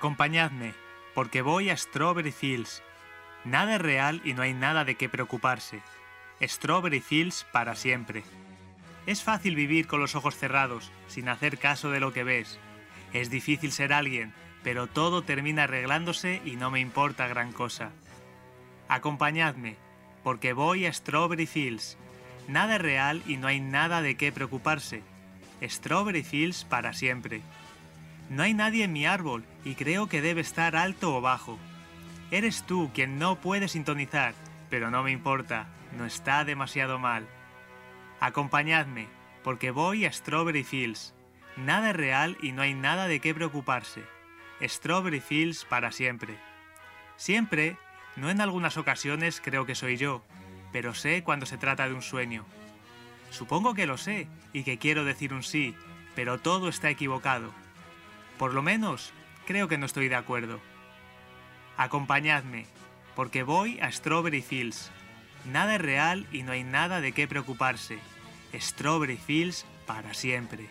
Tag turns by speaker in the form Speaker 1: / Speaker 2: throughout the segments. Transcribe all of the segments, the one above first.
Speaker 1: Acompañadme, porque voy a Strawberry Fields. Nada es real y no hay nada de qué preocuparse. Strawberry Fields para siempre. Es fácil vivir con los ojos cerrados, sin hacer caso de lo que ves. Es difícil ser alguien, pero todo termina arreglándose y no me importa gran cosa. Acompañadme, porque voy a Strawberry Fields. Nada es real y no hay nada de qué preocuparse. Strawberry Fields para siempre. No hay nadie en mi árbol y creo que debe estar alto o bajo. Eres tú quien no puede sintonizar, pero no me importa, no está demasiado mal. Acompañadme, porque voy a Strawberry Fields. Nada es real y no hay nada de qué preocuparse. Strawberry Fields para siempre. Siempre, no en algunas ocasiones creo que soy yo, pero sé cuando se trata de un sueño. Supongo que lo sé y que quiero decir un sí, pero todo está equivocado. Por lo menos, creo que no estoy de acuerdo. Acompañadme, porque voy a Strawberry Fields. Nada es real y no hay nada de qué preocuparse. Strawberry Fields para siempre.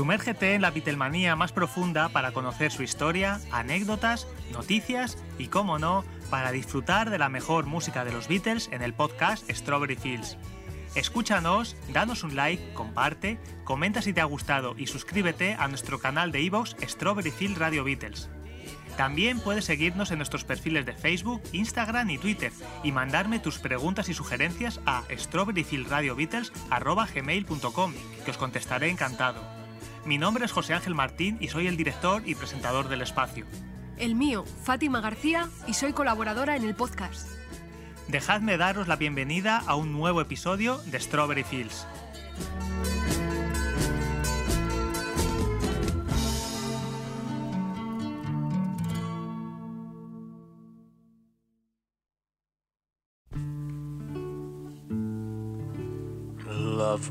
Speaker 1: Sumérgete en la Beatlemanía más profunda para conocer su historia, anécdotas, noticias y, como no, para disfrutar de la mejor música de los Beatles en el podcast Strawberry Fields. Escúchanos, danos un like, comparte, comenta si te ha gustado y suscríbete a nuestro canal de iVoox Strawberry Fields Radio Beatles. También puedes seguirnos en nuestros perfiles de Facebook, Instagram y Twitter y mandarme tus preguntas y sugerencias a strawberryfieldradiobeatles.com que os contestaré encantado. Mi nombre es José Ángel Martín y soy el director y presentador del espacio.
Speaker 2: El mío, Fátima García, y soy colaboradora en el podcast.
Speaker 1: Dejadme daros la bienvenida a un nuevo episodio de Strawberry Fields.
Speaker 3: Love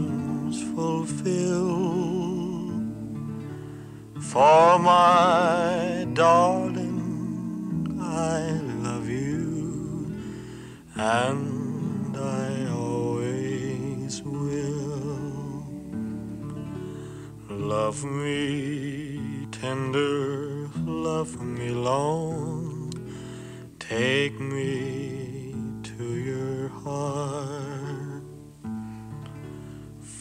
Speaker 3: fulfill. For my darling, I love you, and I always will. Love me tender, love me long, take me to your heart.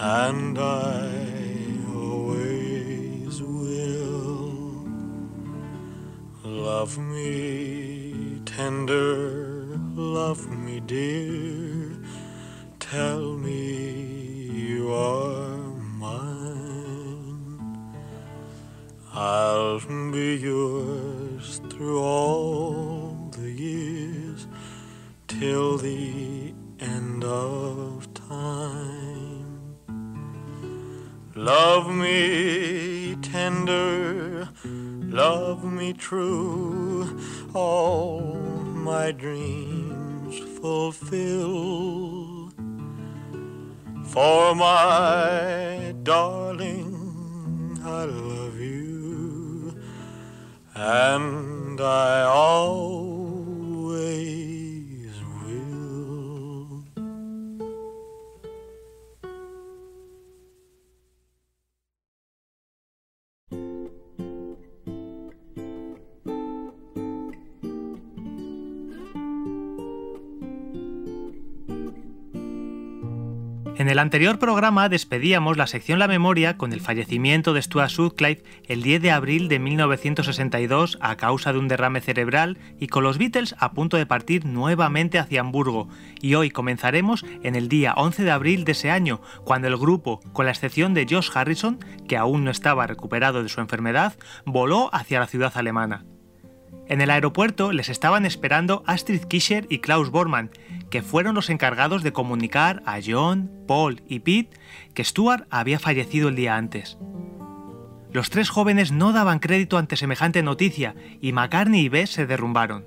Speaker 3: and I always will. Love me tender, love me dear, tell me you are mine. I'll be yours through all the years till the end of time. Love me tender, love me true, all my dreams fulfill. For my darling, I love you, and I always
Speaker 1: En el anterior programa despedíamos la sección La Memoria con el fallecimiento de Stuart Sutcliffe el 10 de abril de 1962 a causa de un derrame cerebral y con los Beatles a punto de partir nuevamente hacia Hamburgo. Y hoy comenzaremos en el día 11 de abril de ese año, cuando el grupo, con la excepción de Josh Harrison, que aún no estaba recuperado de su enfermedad, voló hacia la ciudad alemana. En el aeropuerto les estaban esperando Astrid Kischer y Klaus Bormann, que fueron los encargados de comunicar a John, Paul y Pete que Stuart había fallecido el día antes. Los tres jóvenes no daban crédito ante semejante noticia y McCartney y Bess se derrumbaron.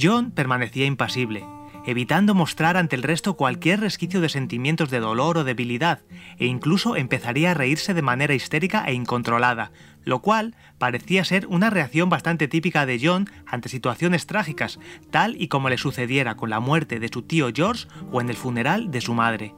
Speaker 1: John permanecía impasible, evitando mostrar ante el resto cualquier resquicio de sentimientos de dolor o debilidad, e incluso empezaría a reírse de manera histérica e incontrolada, lo cual parecía ser una reacción bastante típica de John ante situaciones trágicas, tal y como le sucediera con la muerte de su tío George o en el funeral de su madre.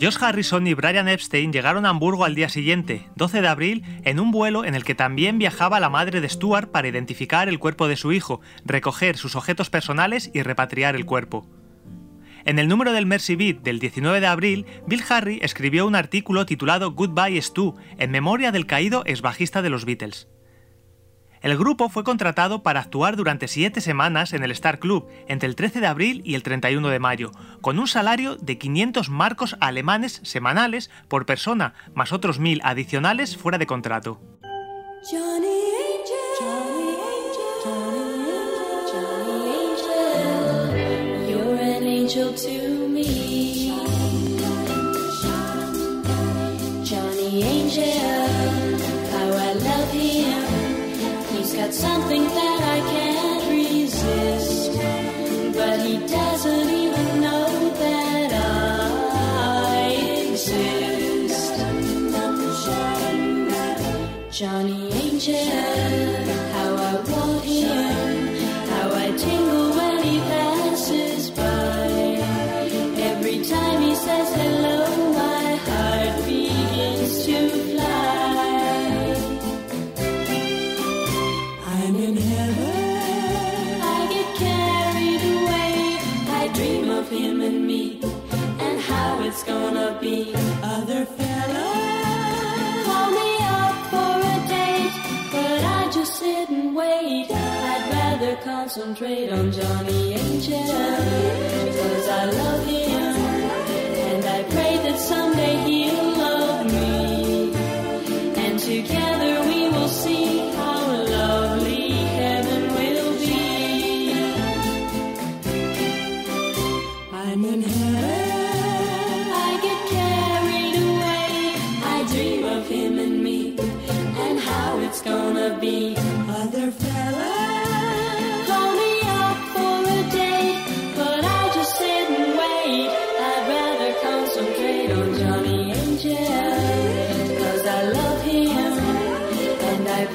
Speaker 1: Josh Harrison y Brian Epstein llegaron a Hamburgo al día siguiente, 12 de abril, en un vuelo en el que también viajaba la madre de Stuart para identificar el cuerpo de su hijo, recoger sus objetos personales y repatriar el cuerpo. En el número del Mercy Beat del 19 de abril, Bill Harry escribió un artículo titulado Goodbye Stu, en memoria del caído ex bajista de los Beatles. El grupo fue contratado para actuar durante siete semanas en el Star Club entre el 13 de abril y el 31 de mayo, con un salario de 500 marcos alemanes semanales por persona, más otros mil adicionales fuera de contrato.
Speaker 4: Got something that I can't resist, but he doesn't even know that I exist. Johnny concentrate on Johnny Angel because I love him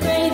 Speaker 4: and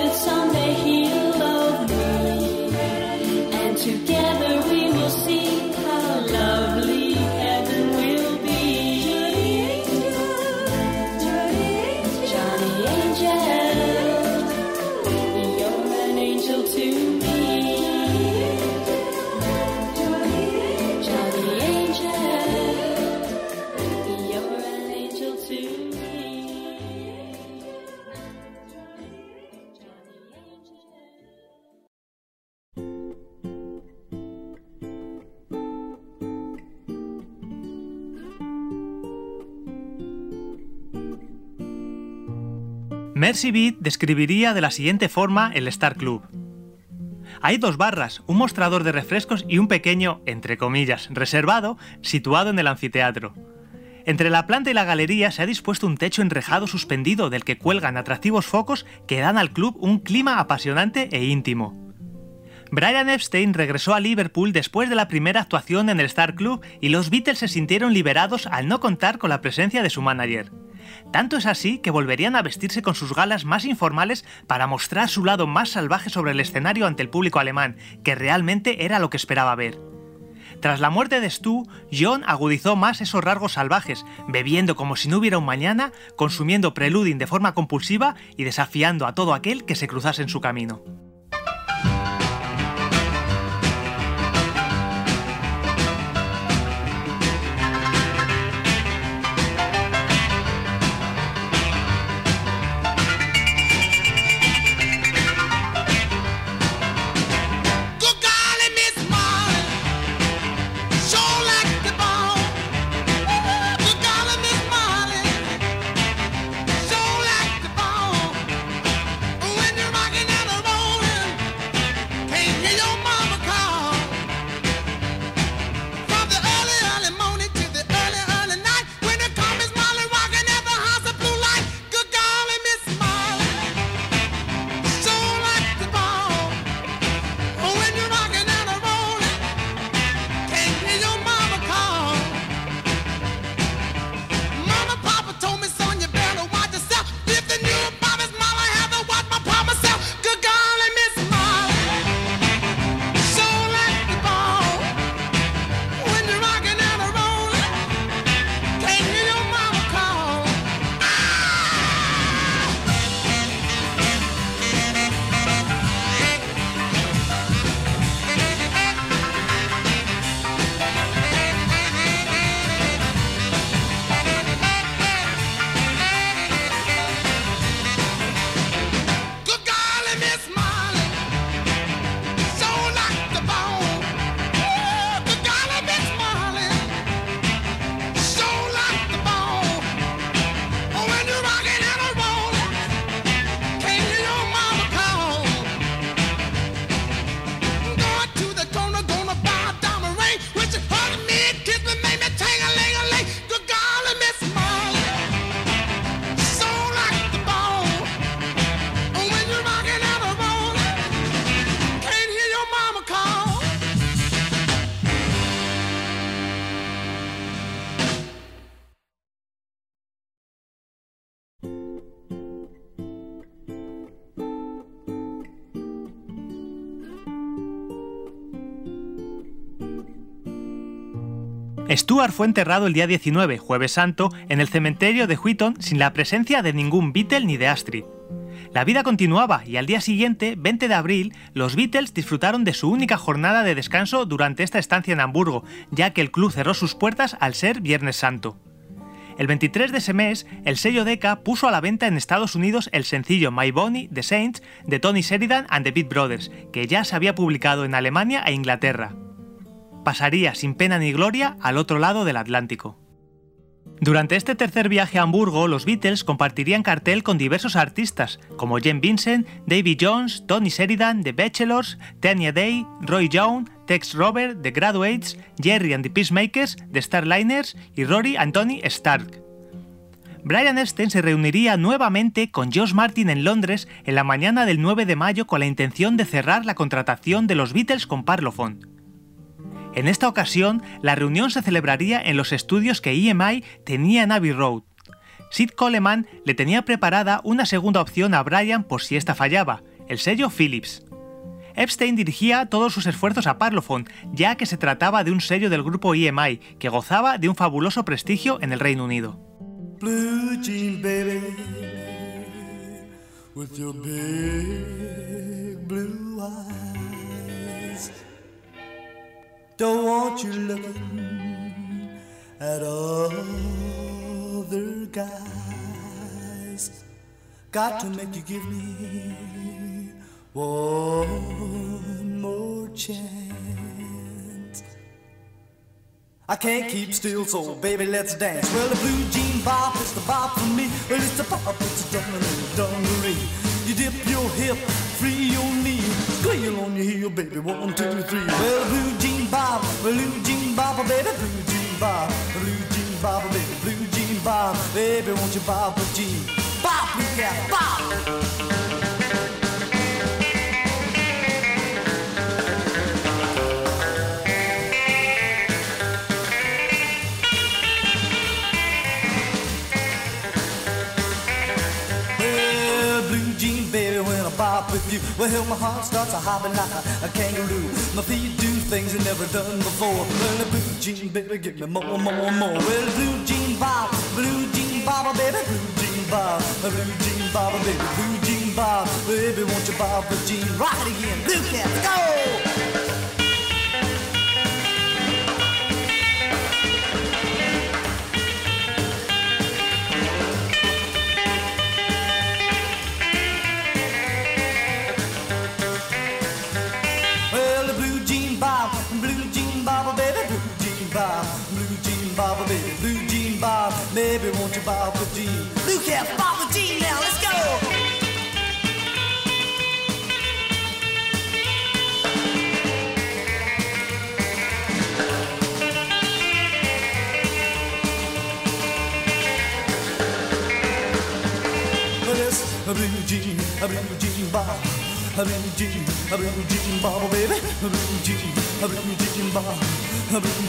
Speaker 1: Mercy Beat describiría de la siguiente forma el Star Club. Hay dos barras, un mostrador de refrescos y un pequeño, entre comillas, reservado, situado en el anfiteatro. Entre la planta y la galería se ha dispuesto un techo enrejado suspendido del que cuelgan atractivos focos que dan al club un clima apasionante e íntimo. Brian Epstein regresó a Liverpool después de la primera actuación en el Star Club y los Beatles se sintieron liberados al no contar con la presencia de su manager. Tanto es así que volverían a vestirse con sus galas más informales para mostrar su lado más salvaje sobre el escenario ante el público alemán, que realmente era lo que esperaba ver. Tras la muerte de Stu, John agudizó más esos rasgos salvajes, bebiendo como si no hubiera un mañana, consumiendo preluding de forma compulsiva y desafiando a todo aquel que se cruzase en su camino. Stuart fue enterrado el día 19, jueves santo, en el cementerio de Wheaton sin la presencia de ningún Beatle ni de Astrid. La vida continuaba y al día siguiente, 20 de abril, los Beatles disfrutaron de su única jornada de descanso durante esta estancia en Hamburgo, ya que el club cerró sus puertas al ser Viernes Santo. El 23 de ese mes, el sello Decca puso a la venta en Estados Unidos el sencillo My Bonnie The Saints de Tony Sheridan and the Beat Brothers, que ya se había publicado en Alemania e Inglaterra. Pasaría sin pena ni gloria al otro lado del Atlántico. Durante este tercer viaje a Hamburgo, los Beatles compartirían cartel con diversos artistas, como Jen Vincent, Davy Jones, Tony Sheridan, The Bachelors, Tanya Day, Roy Young, Tex Robert, The Graduates, Jerry and the Peacemakers, The Starliners y Rory and Tony Stark. Brian Epstein se reuniría nuevamente con Josh Martin en Londres en la mañana del 9 de mayo con la intención de cerrar la contratación de los Beatles con Parlophone. En esta ocasión, la reunión se celebraría en los estudios que EMI tenía en Abbey Road. Sid Coleman le tenía preparada una segunda opción a Brian por si esta fallaba, el sello Philips. Epstein dirigía todos sus esfuerzos a Parlophone, ya que se trataba de un sello del grupo EMI, que gozaba de un fabuloso prestigio en el Reino Unido.
Speaker 5: Don't want you looking at other guys. Got to make you give me one more chance. I can't keep still, so baby, let's dance. Well, the blue jean bop is the bop for me. Well, it's the bop, it's a darling dungaree. You dip your hip, free your knee, squeal on your heel, baby. One, two, three. Well, blue jean bop, blue jean bop, oh, baby, blue jean bop, blue jean bop, oh, baby, blue jean bop, baby, won't you bop a jean? Bop, blue cat, bop with you, well, my heart starts a hopping like a, a kangaroo. My feet do things they never done before. Well, the blue jean baby, give me more, more, more. Well, blue jean bop, blue jean bop, oh, baby, blue jean bop, blue jean bop, oh, baby, blue jean bop, baby, won't you bop a jean? It again, blue cat, go!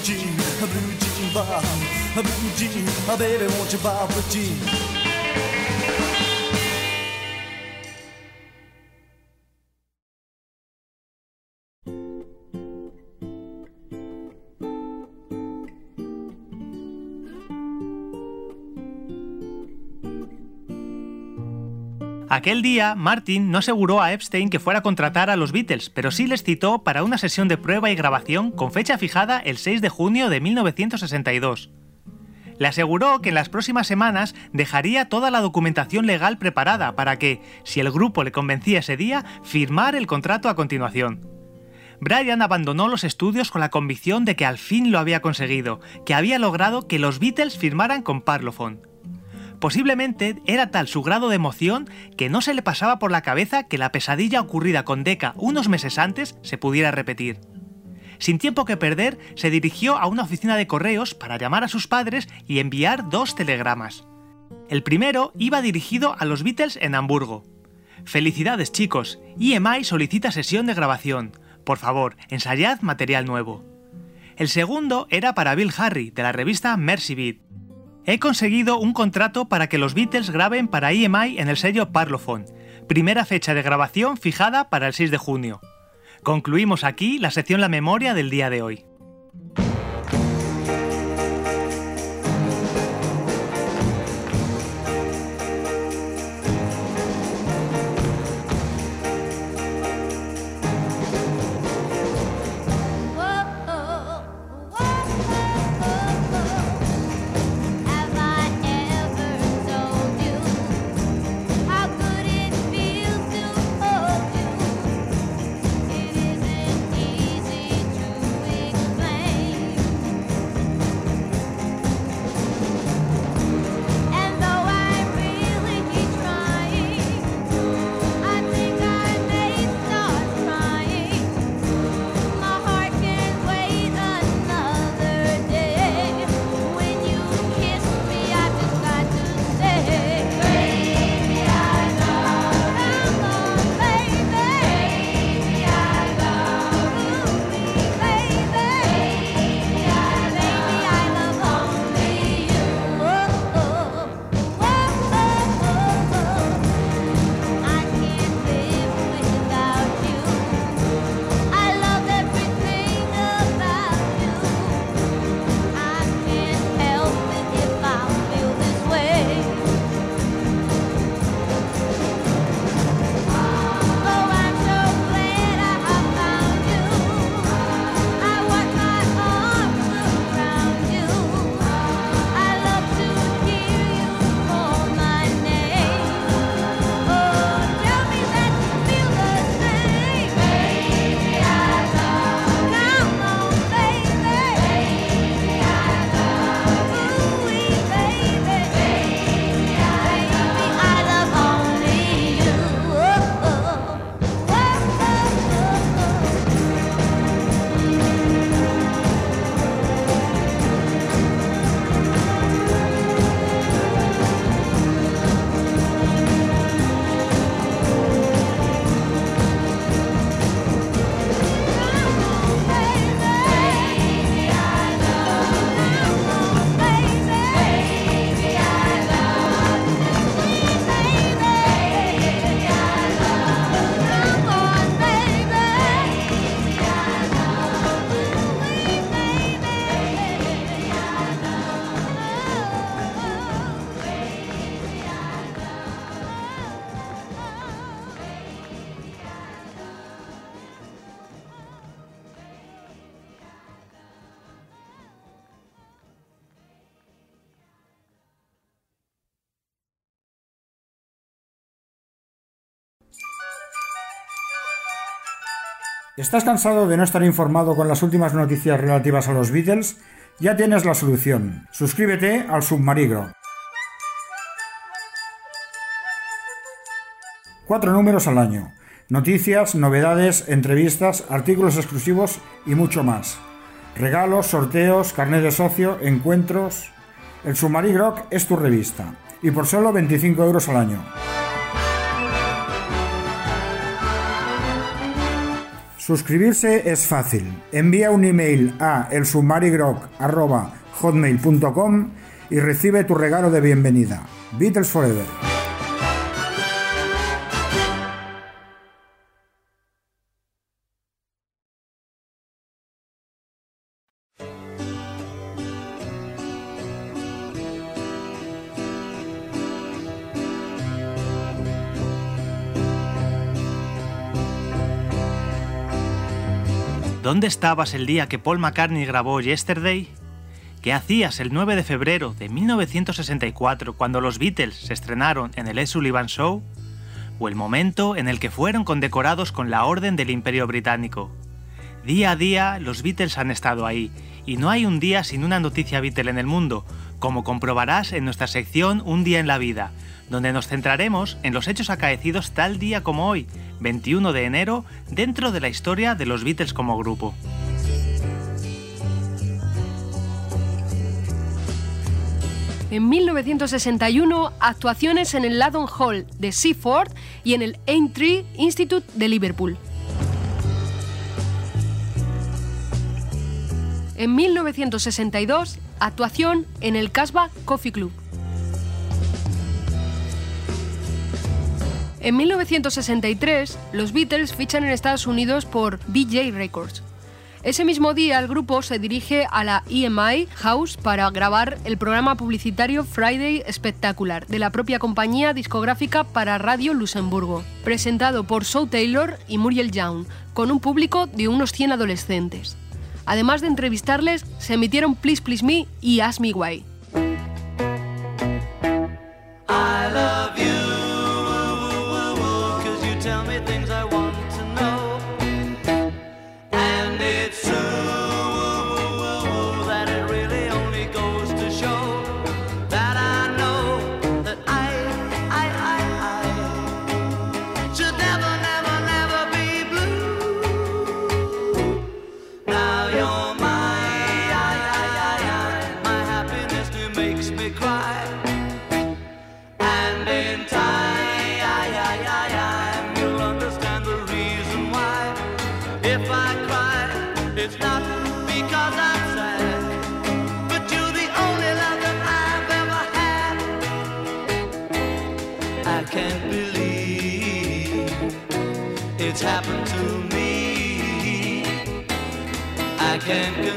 Speaker 5: Jean, a blue jean bob, a blue jean, a baby, won't you bob a jean?
Speaker 1: Aquel día, Martin no aseguró a Epstein que fuera a contratar a los Beatles, pero sí les citó para una sesión de prueba y grabación con fecha fijada el 6 de junio de 1962. Le aseguró que en las próximas semanas dejaría toda la documentación legal preparada para que, si el grupo le convencía ese día, firmar el contrato a continuación. Brian abandonó los estudios con la convicción de que al fin lo había conseguido, que había logrado que los Beatles firmaran con Parlophone. Posiblemente era tal su grado de emoción que no se le pasaba por la cabeza que la pesadilla ocurrida con Decca unos meses antes se pudiera repetir. Sin tiempo que perder, se dirigió a una oficina de correos para llamar a sus padres y enviar dos telegramas. El primero iba dirigido a los Beatles en Hamburgo. Felicidades chicos, EMI solicita sesión de grabación. Por favor, ensayad material nuevo. El segundo era para Bill Harry, de la revista Mercy Beat. He conseguido un contrato para que los Beatles graben para EMI en el sello Parlophone. Primera fecha de grabación fijada para el 6 de junio. Concluimos aquí la sección La Memoria del día de hoy.
Speaker 6: ¿Estás cansado de no estar informado con las últimas noticias relativas a los Beatles? Ya tienes la solución. Suscríbete al Submarigro. Cuatro números al año. Noticias, novedades, entrevistas, artículos exclusivos y mucho más. Regalos, sorteos, carnet de socio, encuentros. El Submarigro es tu revista. Y por solo 25 euros al año. Suscribirse es fácil. Envía un email a elsubmarigrok.hotmail.com y recibe tu regalo de bienvenida. Beatles Forever.
Speaker 1: ¿Dónde estabas el día que Paul McCartney grabó Yesterday? ¿Qué hacías el 9 de febrero de 1964 cuando los Beatles se estrenaron en el Ed Sullivan Show? ¿O el momento en el que fueron condecorados con la Orden del Imperio Británico? Día a día los Beatles han estado ahí, y no hay un día sin una noticia Beatle en el mundo, como comprobarás en nuestra sección Un día en la vida, donde nos centraremos en los hechos acaecidos tal día como hoy, 21 de enero, dentro de la historia de los Beatles como grupo.
Speaker 2: En 1961, actuaciones en el Ladon Hall de Seaford y en el Aintree Institute de Liverpool. En 1962, actuación en el Casbah Coffee Club. En 1963, los Beatles fichan en Estados Unidos por BJ Records. Ese mismo día, el grupo se dirige a la EMI House para grabar el programa publicitario Friday Spectacular de la propia compañía discográfica para Radio Luxemburgo, presentado por Sue Taylor y Muriel Young, con un público de unos 100 adolescentes. Además de entrevistarles, se emitieron Please Please Me y Ask Me Why.
Speaker 7: Can't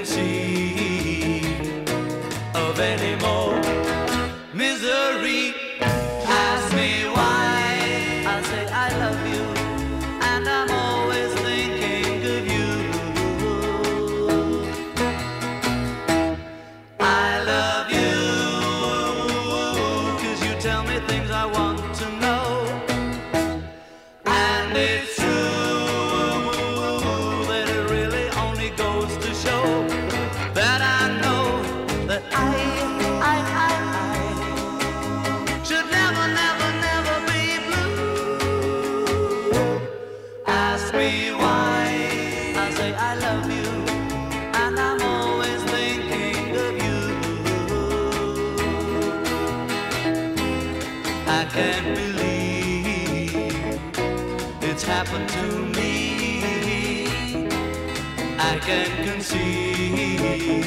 Speaker 7: I can't conceive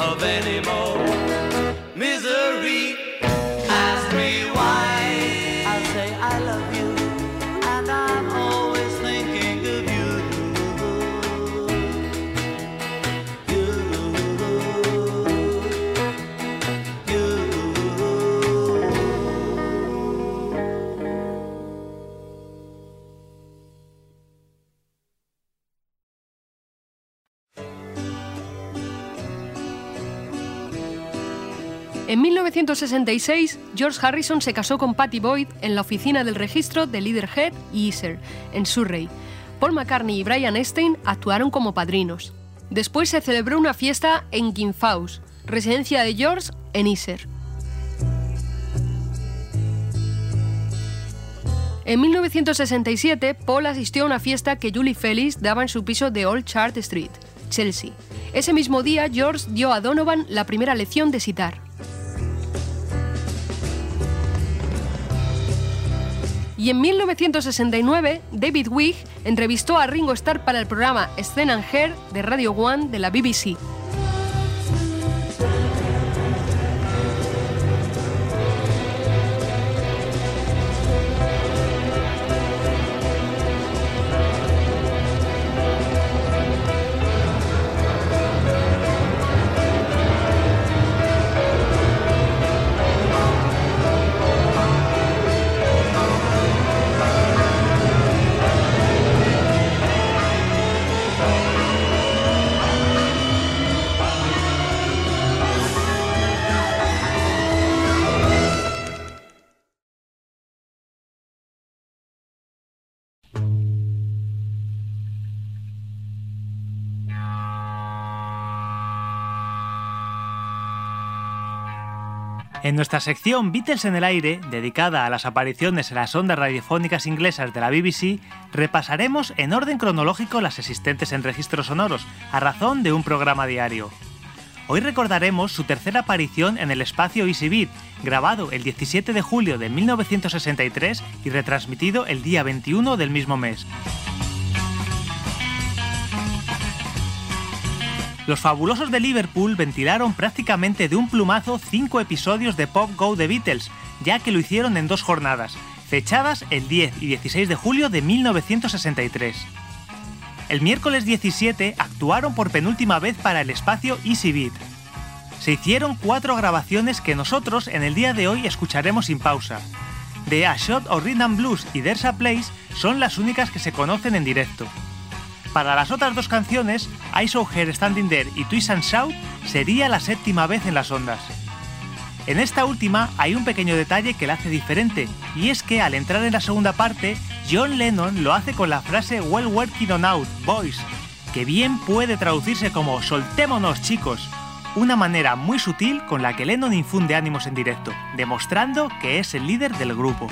Speaker 7: of any
Speaker 2: 1966, George Harrison se casó con Patty Boyd en la oficina del registro de Leaderhead y Iser, en Surrey. Paul McCartney y Brian Epstein actuaron como padrinos. Después se celebró una fiesta en Kinfaus, residencia de George en Iser. En 1967, Paul asistió a una fiesta que Julie Felix daba en su piso de Old Chart Street, Chelsea. Ese mismo día, George dio a Donovan la primera lección de sitar. Y en 1969, David Wigg entrevistó a Ringo Starr para el programa Scene and Hair de Radio One de la BBC.
Speaker 1: En nuestra sección Beatles en el aire, dedicada a las apariciones en las ondas radiofónicas inglesas de la BBC, repasaremos en orden cronológico las existentes en registros sonoros, a razón de un programa diario. Hoy recordaremos su tercera aparición en el espacio Easy Beat, grabado el 17 de julio de 1963 y retransmitido el día 21 del mismo mes. Los fabulosos de Liverpool ventilaron prácticamente de un plumazo cinco episodios de Pop Go The Beatles, ya que lo hicieron en dos jornadas, fechadas el 10 y 16 de julio de 1963. El miércoles 17 actuaron por penúltima vez para el espacio Easy Beat. Se hicieron cuatro grabaciones que nosotros en el día de hoy escucharemos sin pausa. The A Shot of Rhythm Blues y There's a Place son las únicas que se conocen en directo. Para las otras dos canciones, I Saw Her Standing There y Twist and Shout sería la séptima vez en las ondas. En esta última hay un pequeño detalle que la hace diferente, y es que al entrar en la segunda parte, John Lennon lo hace con la frase Well working on out, boys, que bien puede traducirse como soltémonos chicos, una manera muy sutil con la que Lennon infunde ánimos en directo, demostrando que es el líder del grupo.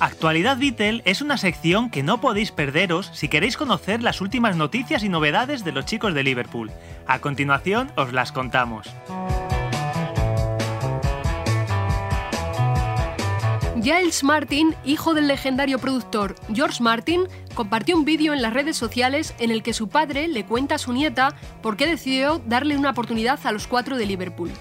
Speaker 1: Actualidad Beatle es una sección que no podéis perderos si queréis conocer las últimas noticias y novedades de los chicos de Liverpool. A continuación os las contamos.
Speaker 2: Giles Martin, hijo del legendario productor George Martin, compartió un vídeo en las redes sociales en el que su padre le cuenta a su nieta por qué decidió darle una oportunidad a los cuatro de Liverpool.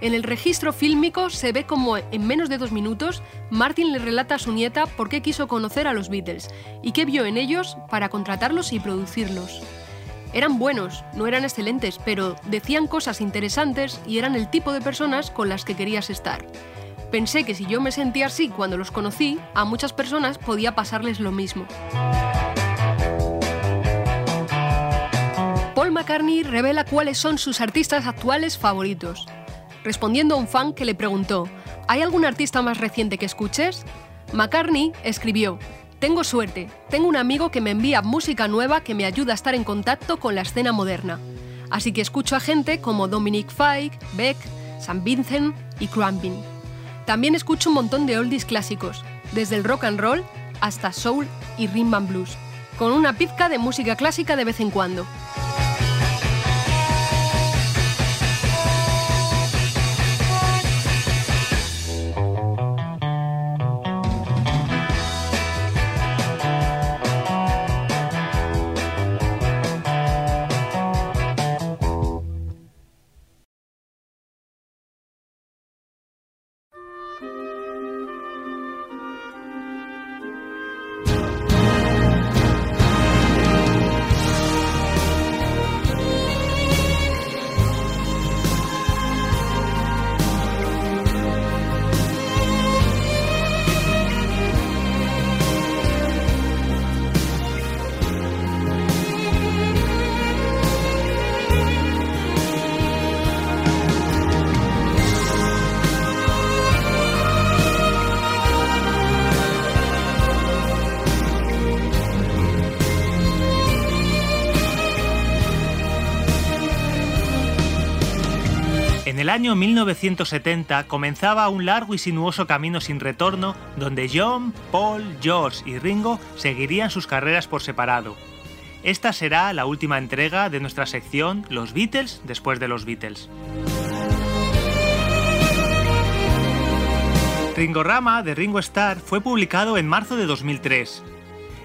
Speaker 2: En el registro fílmico se ve como en menos de dos minutos Martin le relata a su nieta por qué quiso conocer a los Beatles y qué vio en ellos para contratarlos y producirlos. Eran buenos, no eran excelentes, pero decían cosas interesantes y eran el tipo de personas con las que querías estar. Pensé que si yo me sentía así cuando los conocí, a muchas personas podía pasarles lo mismo. Paul McCartney revela cuáles son sus artistas actuales favoritos. Respondiendo a un fan que le preguntó, ¿hay algún artista más reciente que escuches? McCartney escribió, Tengo suerte, tengo un amigo que me envía música nueva que me ayuda a estar en contacto con la escena moderna. Así que escucho a gente como Dominic Fike, Beck, Sam Vincent y Crumbin. También escucho un montón de oldies clásicos, desde el rock and roll hasta soul y rhythm and blues, con una pizca de música clásica de vez en cuando.
Speaker 1: El año 1970 comenzaba un largo y sinuoso camino sin retorno donde John, Paul, George y Ringo seguirían sus carreras por separado. Esta será la última entrega de nuestra sección Los Beatles después de los Beatles. Ringorama de Ringo Starr fue publicado en marzo de 2003.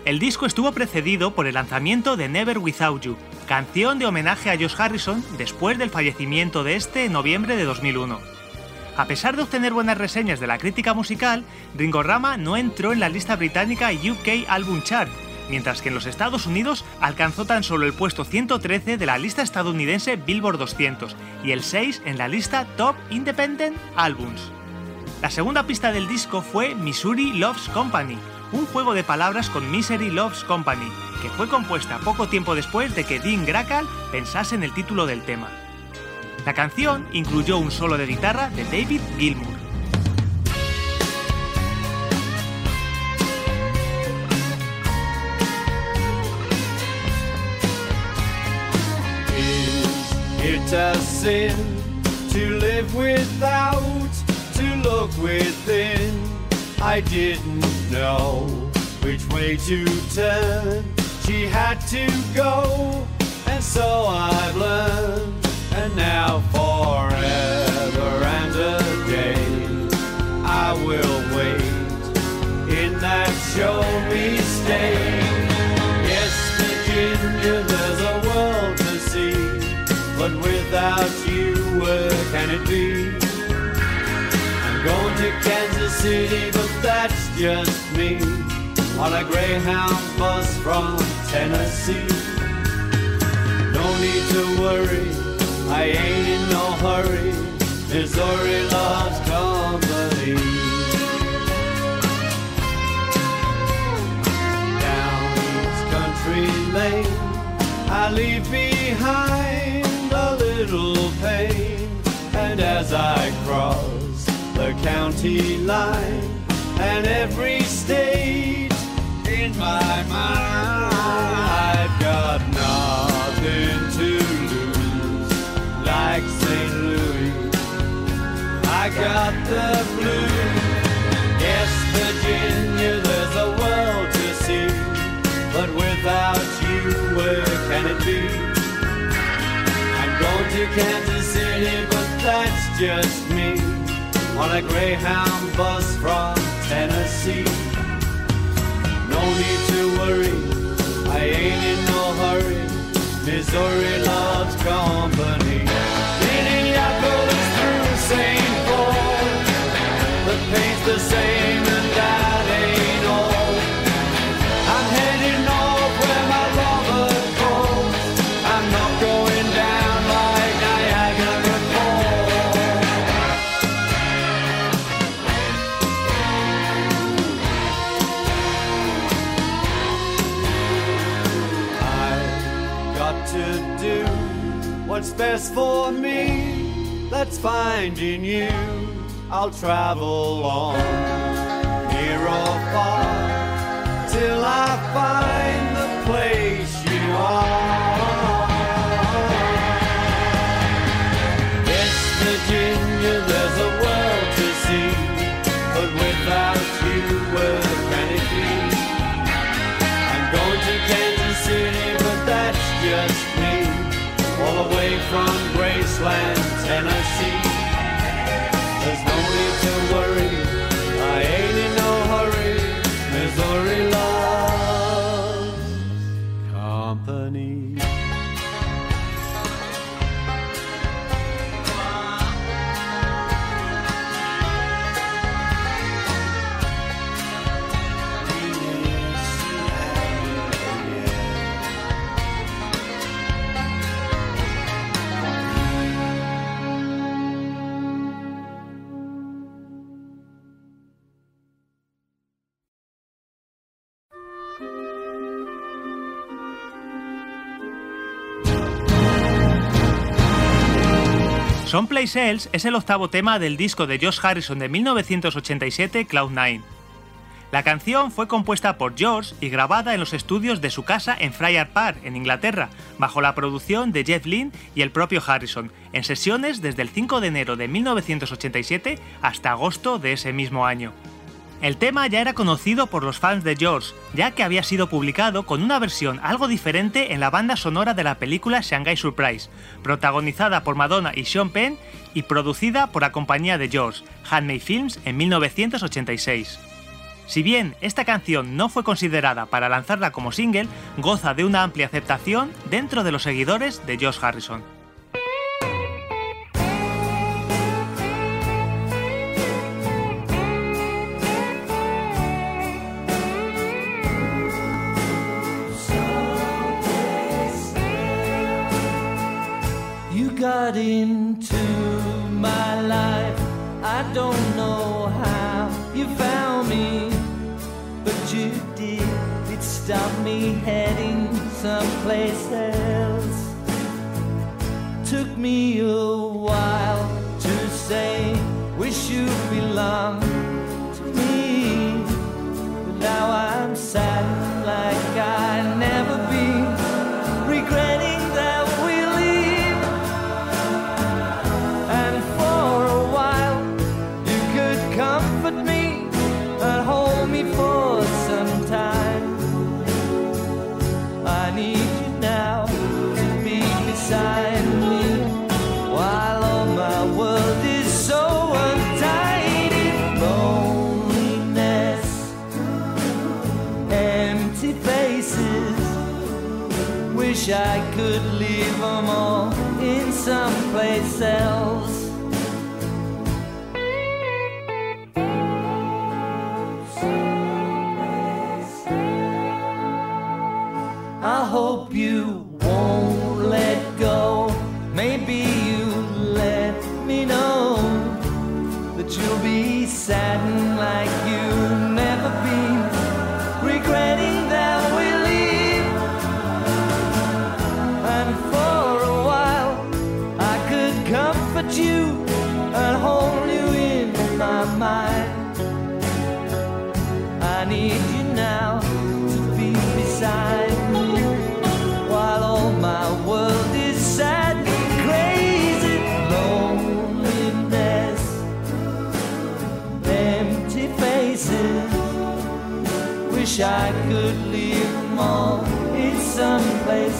Speaker 1: El disco estuvo precedido por el lanzamiento de Never Without You, canción de homenaje a Josh Harrison después del fallecimiento de este en noviembre de 2001. A pesar de obtener buenas reseñas de la crítica musical, Ringorama no entró en la lista británica UK Album Chart, mientras que en los Estados Unidos alcanzó tan solo el puesto 113 de la lista estadounidense Billboard 200 y el 6 en la lista Top Independent Albums. La segunda pista del disco fue Missouri Loves Company, un juego de palabras con Misery Loves Company, que fue compuesta poco tiempo después de que Dean Gracal pensase en el título del tema. La canción incluyó un solo de guitarra de David Gilmour.
Speaker 8: Know which way to turn. She had to go, and so I've learned. And now forever and a day, I will wait in that show me stay. Yes, Virginia, there's a world to see, but without you, where can it be? Going to Kansas City, but that's just me on a Greyhound bus from Tennessee. No need to worry, I ain't in no hurry. Missouri loves company. Down East Country Lane, I leave behind county line, and every state in my mind, I've got nothing to lose, like St. Louis. I got the blues. Yes, Virginia, there's a world to see, but without you, where can it be? I'm going to Kansas City, but that's just me on a Greyhound bus from Tennessee. No need to worry, I ain't in no hurry. Missouri loves company. Minneapolis through St. Paul, the paint's the same best for me. That's finding you. I'll travel on, near or far, till I find the place you are.
Speaker 1: Someplace Else es el octavo tema del disco de Josh Harrison de 1987, Cloud9. La canción fue compuesta por George y grabada en los estudios de su casa en Friar Park, en Inglaterra, bajo la producción de Jeff Lynne y el propio Harrison, en sesiones desde el 5 de enero de 1987 hasta agosto de ese mismo año. El tema ya era conocido por los fans de George, ya que había sido publicado con una versión algo diferente en la banda sonora de la película Shanghai Surprise, protagonizada por Madonna y Sean Penn y producida por la compañía de George, Handmade Films, en 1986. Si bien esta canción no fue considerada para lanzarla como single, goza de una amplia aceptación dentro de los seguidores de George Harrison.
Speaker 7: Into my life. I don't know how you found me, but you did. It stopped me heading someplace else. Took me a while to say, wish you belonged to me. But now I'm sad like Wish I could leave them all in someplace else.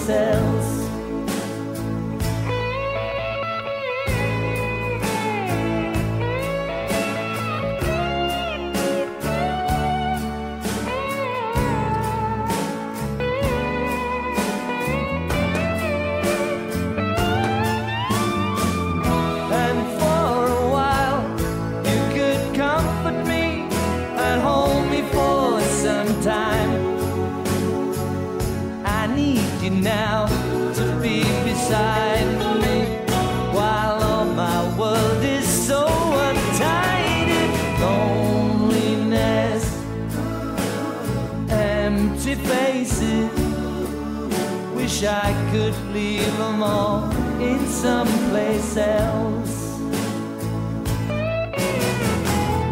Speaker 7: Someplace someplace else.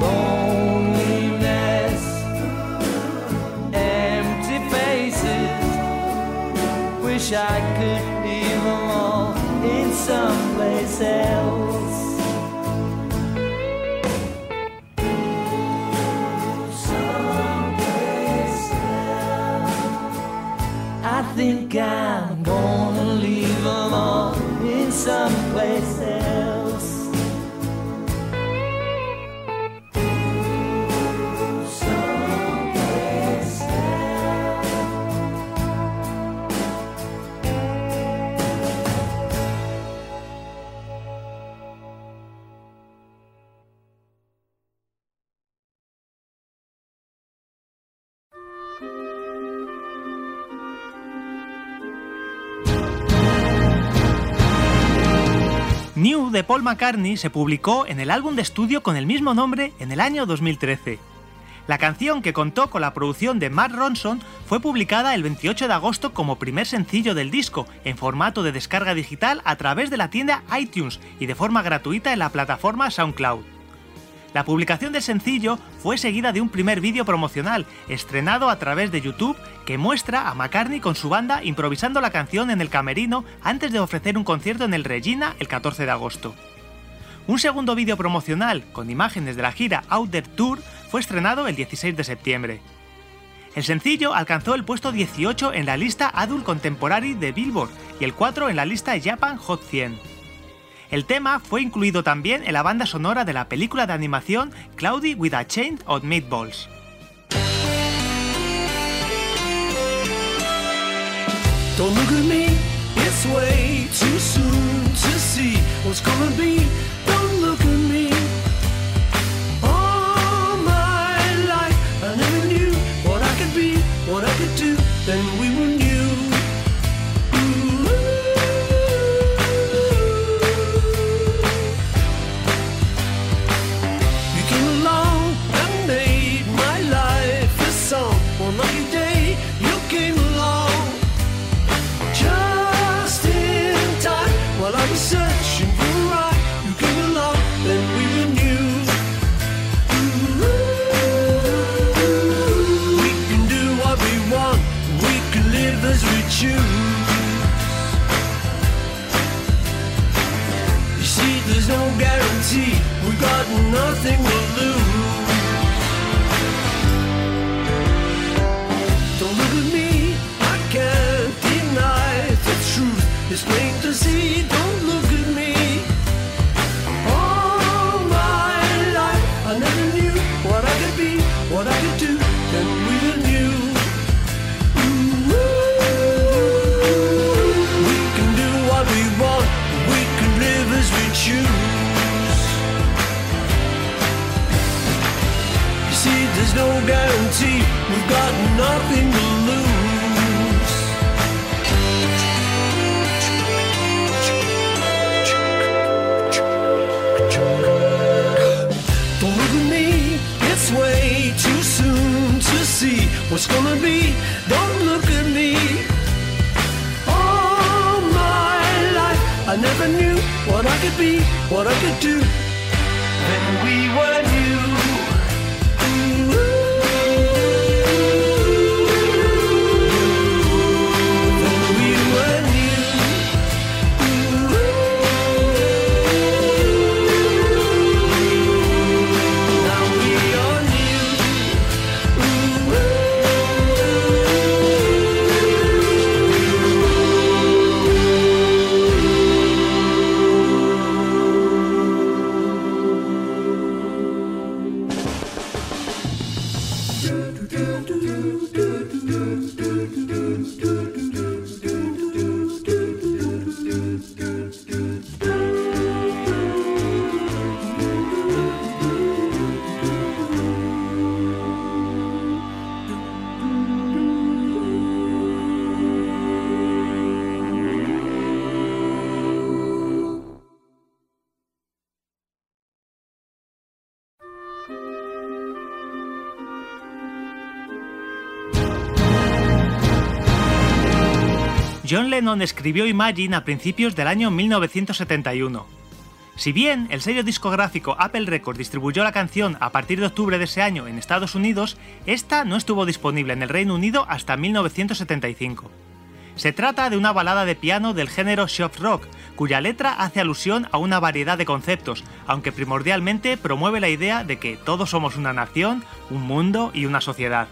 Speaker 7: Loneliness, empty faces. Wish I could leave them all in someplace else. Someplace I think I'm
Speaker 1: some de Paul McCartney se publicó en el álbum de estudio con el mismo nombre en el año 2013. La canción, que contó con la producción de Matt Ronson, fue publicada el 28 de agosto como primer sencillo del disco, en formato de descarga digital a través de la tienda iTunes y de forma gratuita en la plataforma SoundCloud. La publicación del sencillo fue seguida de un primer vídeo promocional, estrenado a través de YouTube, que muestra a McCartney con su banda improvisando la canción en el camerino antes de ofrecer un concierto en el Regina el 14 de agosto. Un segundo vídeo promocional, con imágenes de la gira Out Tour, fue estrenado el 16 de septiembre. El sencillo alcanzó el puesto 18 en la lista Adult Contemporary de Billboard y el 4 en la lista Japan Hot 100. El tema fue incluido también en la banda sonora de la película de animación Cloudy with a Chain of Meatballs. John Lennon escribió Imagine a principios del año 1971. Si bien el sello discográfico Apple Records distribuyó la canción a partir de octubre de ese año en Estados Unidos, esta no estuvo disponible en el Reino Unido hasta 1975. Se trata de una balada de piano del género soft rock, cuya letra hace alusión a una variedad de conceptos, aunque primordialmente promueve la idea de que todos somos una nación, un mundo y una sociedad.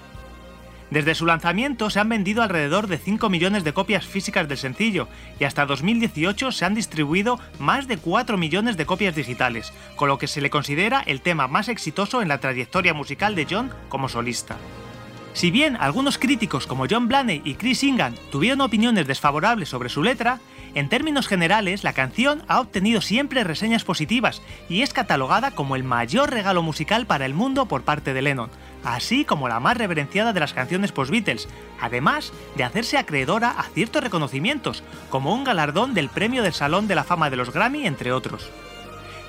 Speaker 1: Desde su lanzamiento se han vendido alrededor de 5 millones de copias físicas del sencillo y hasta 2018 se han distribuido más de 4 millones de copias digitales, con lo que se le considera el tema más exitoso en la trayectoria musical de John como solista. Si bien algunos críticos como John Blaney y Chris Ingan tuvieron opiniones desfavorables sobre su letra, en términos generales la canción ha obtenido siempre reseñas positivas y es catalogada como el mayor regalo musical para el mundo por parte de Lennon, así como la más reverenciada de las canciones post-Beatles, además de hacerse acreedora a ciertos reconocimientos, como un galardón del Premio del Salón de la Fama de los Grammy, entre otros.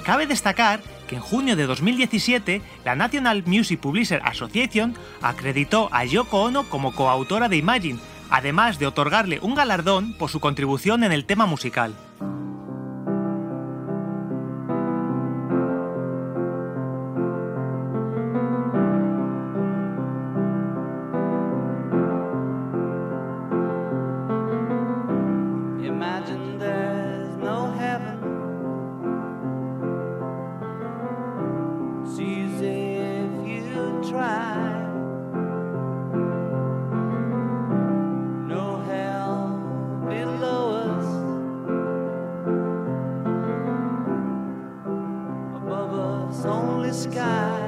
Speaker 1: Cabe destacar que en junio de 2017 la National Music Publisher Association acreditó a Yoko Ono como coautora de Imagine, además de otorgarle un galardón por su contribución en el tema musical.
Speaker 7: Only sky.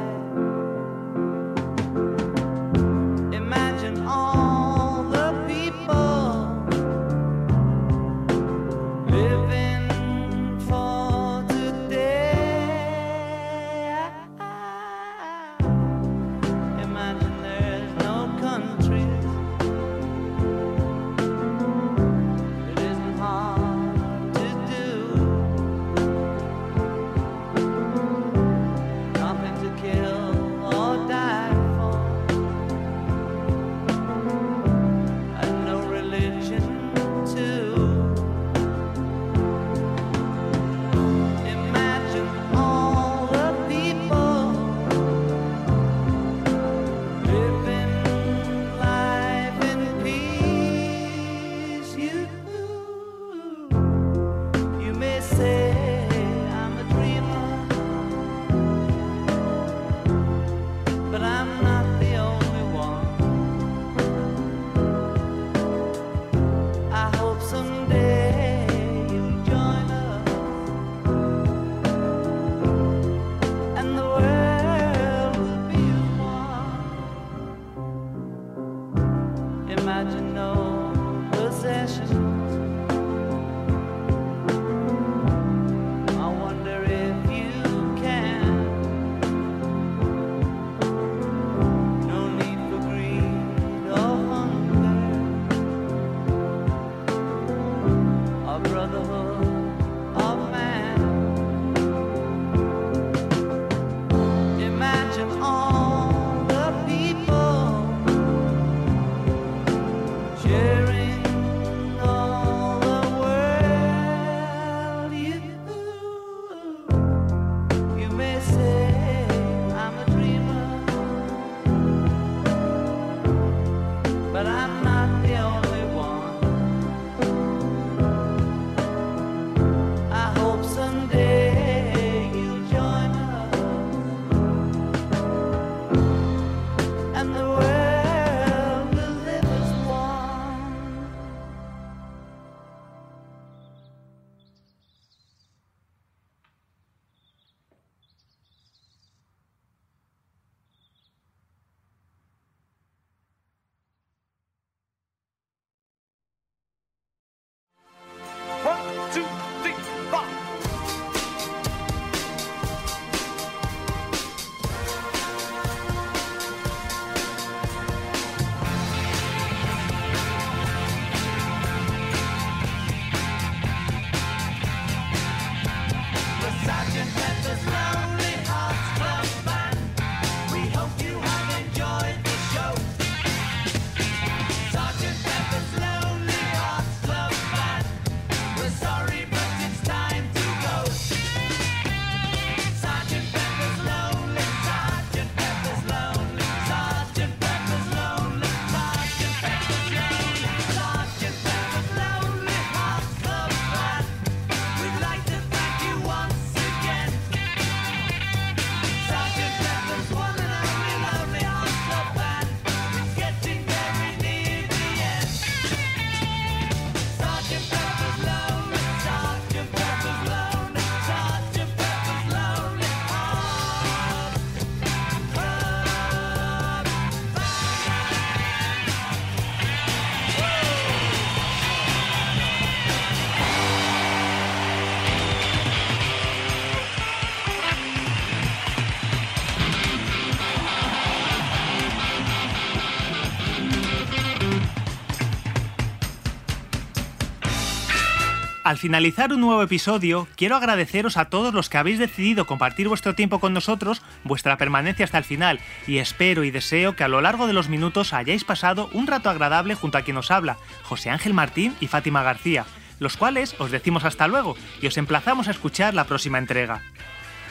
Speaker 1: Al finalizar un nuevo episodio, quiero agradeceros a todos los que habéis decidido compartir vuestro tiempo con nosotros, vuestra permanencia hasta el final, y espero y deseo que a lo largo de los minutos hayáis pasado un rato agradable junto a quien os habla, José Ángel Martín y Fátima García, los cuales os decimos hasta luego y os emplazamos a escuchar la próxima entrega.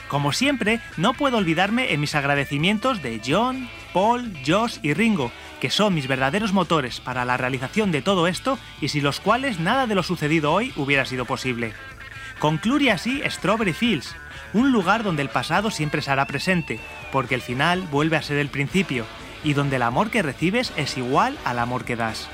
Speaker 1: Como siempre, no puedo olvidarme en mis agradecimientos de John, Paul, Josh y Ringo, que son mis verdaderos motores para la realización de todo esto y sin los cuales nada de lo sucedido hoy hubiera sido posible. Concluye así Strawberry Fields, un lugar donde el pasado siempre se hará presente, porque el final vuelve a ser el principio, y donde el amor que recibes es igual al amor que das.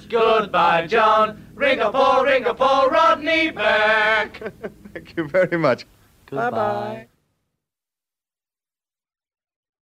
Speaker 9: George. Goodbye, John. Ring a Paul, ring a Paul, Rodney Burke.
Speaker 10: Thank you very much.
Speaker 9: Bye bye.